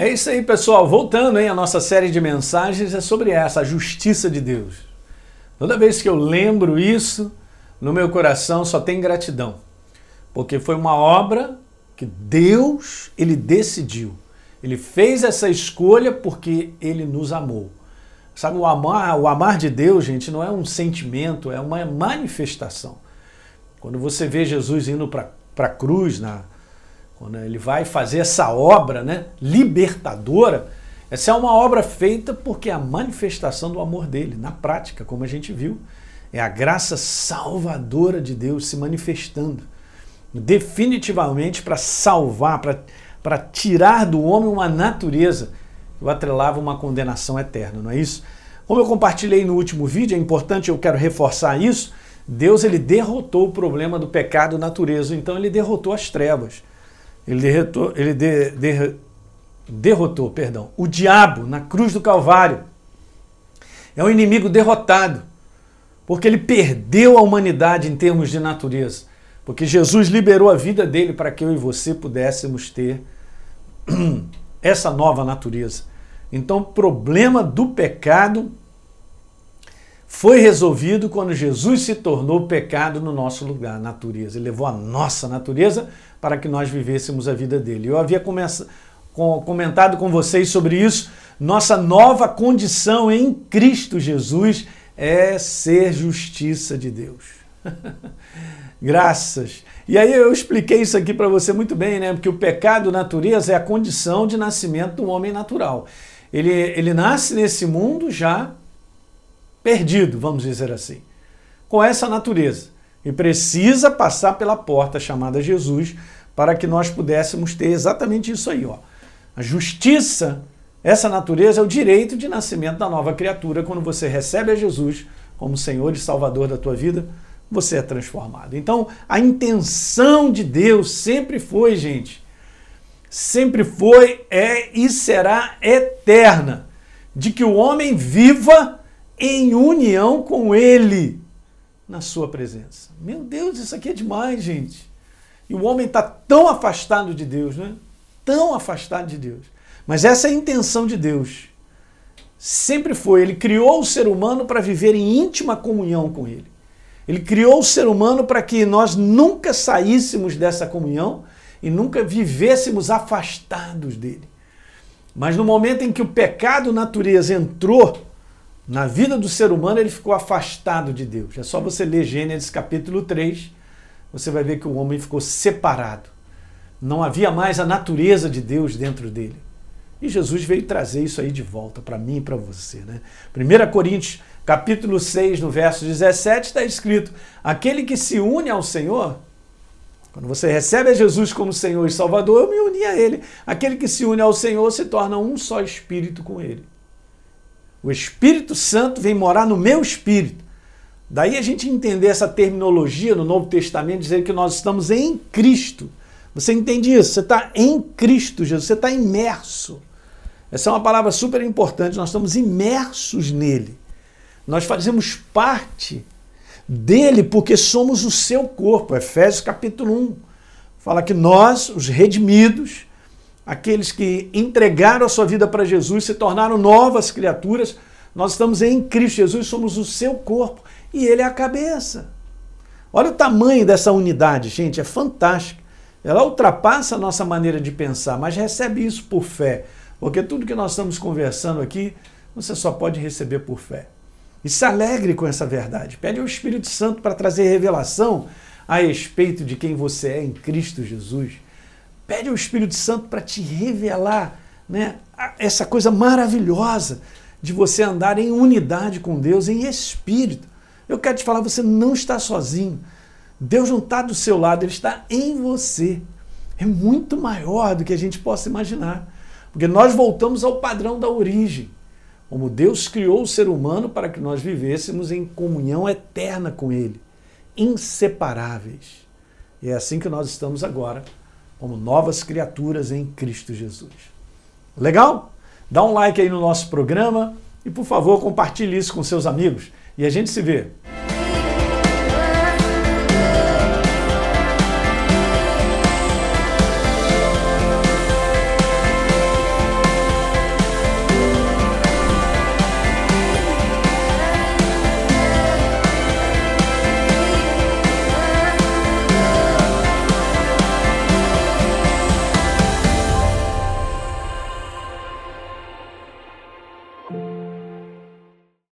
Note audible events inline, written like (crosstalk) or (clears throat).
É isso aí, pessoal. Voltando hein, a nossa série de mensagens é sobre essa, a justiça de Deus. Toda vez que eu lembro isso, no meu coração só tem gratidão. Porque foi uma obra que Deus, ele decidiu. Ele fez essa escolha porque ele nos amou. Sabe, o amar, o amar de Deus, gente, não é um sentimento, é uma manifestação. Quando você vê Jesus indo para a cruz, na, quando ele vai fazer essa obra né, libertadora, essa é uma obra feita porque é a manifestação do amor dele, na prática, como a gente viu. É a graça salvadora de Deus se manifestando definitivamente para salvar, para tirar do homem uma natureza que o atrelava uma condenação eterna, não é isso? Como eu compartilhei no último vídeo, é importante, eu quero reforçar isso, Deus ele derrotou o problema do pecado natureza, então ele derrotou as trevas. Ele derrotou, ele de, de, derrotou, perdão, o diabo na cruz do Calvário. É um inimigo derrotado, porque ele perdeu a humanidade em termos de natureza. Porque Jesus liberou a vida dele para que eu e você pudéssemos ter (clears throat) essa nova natureza. Então, o problema do pecado foi resolvido quando Jesus se tornou pecado no nosso lugar, natureza. Ele levou a nossa natureza para que nós vivêssemos a vida dele. Eu havia comentado com vocês sobre isso. Nossa nova condição em Cristo Jesus é ser justiça de Deus. (laughs) Graças. E aí eu expliquei isso aqui para você muito bem, né? Porque o pecado natureza é a condição de nascimento do homem natural. Ele, ele nasce nesse mundo já perdido, vamos dizer assim, com essa natureza. E precisa passar pela porta chamada Jesus para que nós pudéssemos ter exatamente isso aí, ó. A justiça, essa natureza é o direito de nascimento da nova criatura quando você recebe a Jesus como Senhor e Salvador da tua vida você é transformado. Então, a intenção de Deus sempre foi, gente, sempre foi, é e será eterna, de que o homem viva em união com Ele na sua presença. Meu Deus, isso aqui é demais, gente. E o homem está tão afastado de Deus, né? Tão afastado de Deus. Mas essa é a intenção de Deus. Sempre foi. Ele criou o ser humano para viver em íntima comunhão com Ele. Ele criou o ser humano para que nós nunca saíssemos dessa comunhão e nunca vivêssemos afastados dele. Mas no momento em que o pecado natureza entrou na vida do ser humano, ele ficou afastado de Deus. É só você ler Gênesis capítulo 3, você vai ver que o homem ficou separado. Não havia mais a natureza de Deus dentro dele. E Jesus veio trazer isso aí de volta para mim e para você. Né? 1 Coríntios capítulo 6, no verso 17, está escrito: Aquele que se une ao Senhor, quando você recebe a Jesus como Senhor e Salvador, eu me uni a Ele. Aquele que se une ao Senhor se torna um só espírito com Ele. O Espírito Santo vem morar no meu espírito. Daí a gente entender essa terminologia no Novo Testamento, dizer que nós estamos em Cristo. Você entende isso? Você está em Cristo, Jesus, você está imerso. Essa é uma palavra super importante, nós estamos imersos nele. Nós fazemos parte dele porque somos o seu corpo. Efésios capítulo 1 fala que nós, os redimidos, aqueles que entregaram a sua vida para Jesus, se tornaram novas criaturas, nós estamos em Cristo Jesus, somos o seu corpo e ele é a cabeça. Olha o tamanho dessa unidade, gente, é fantástica. Ela ultrapassa a nossa maneira de pensar, mas recebe isso por fé. Porque tudo que nós estamos conversando aqui, você só pode receber por fé. E se alegre com essa verdade. Pede ao Espírito Santo para trazer revelação a respeito de quem você é em Cristo Jesus. Pede ao Espírito Santo para te revelar né, essa coisa maravilhosa de você andar em unidade com Deus, em espírito. Eu quero te falar, você não está sozinho. Deus não está do seu lado, Ele está em você. É muito maior do que a gente possa imaginar. Porque nós voltamos ao padrão da origem. Como Deus criou o ser humano para que nós vivêssemos em comunhão eterna com Ele, inseparáveis. E é assim que nós estamos agora, como novas criaturas em Cristo Jesus. Legal? Dá um like aí no nosso programa e, por favor, compartilhe isso com seus amigos. E a gente se vê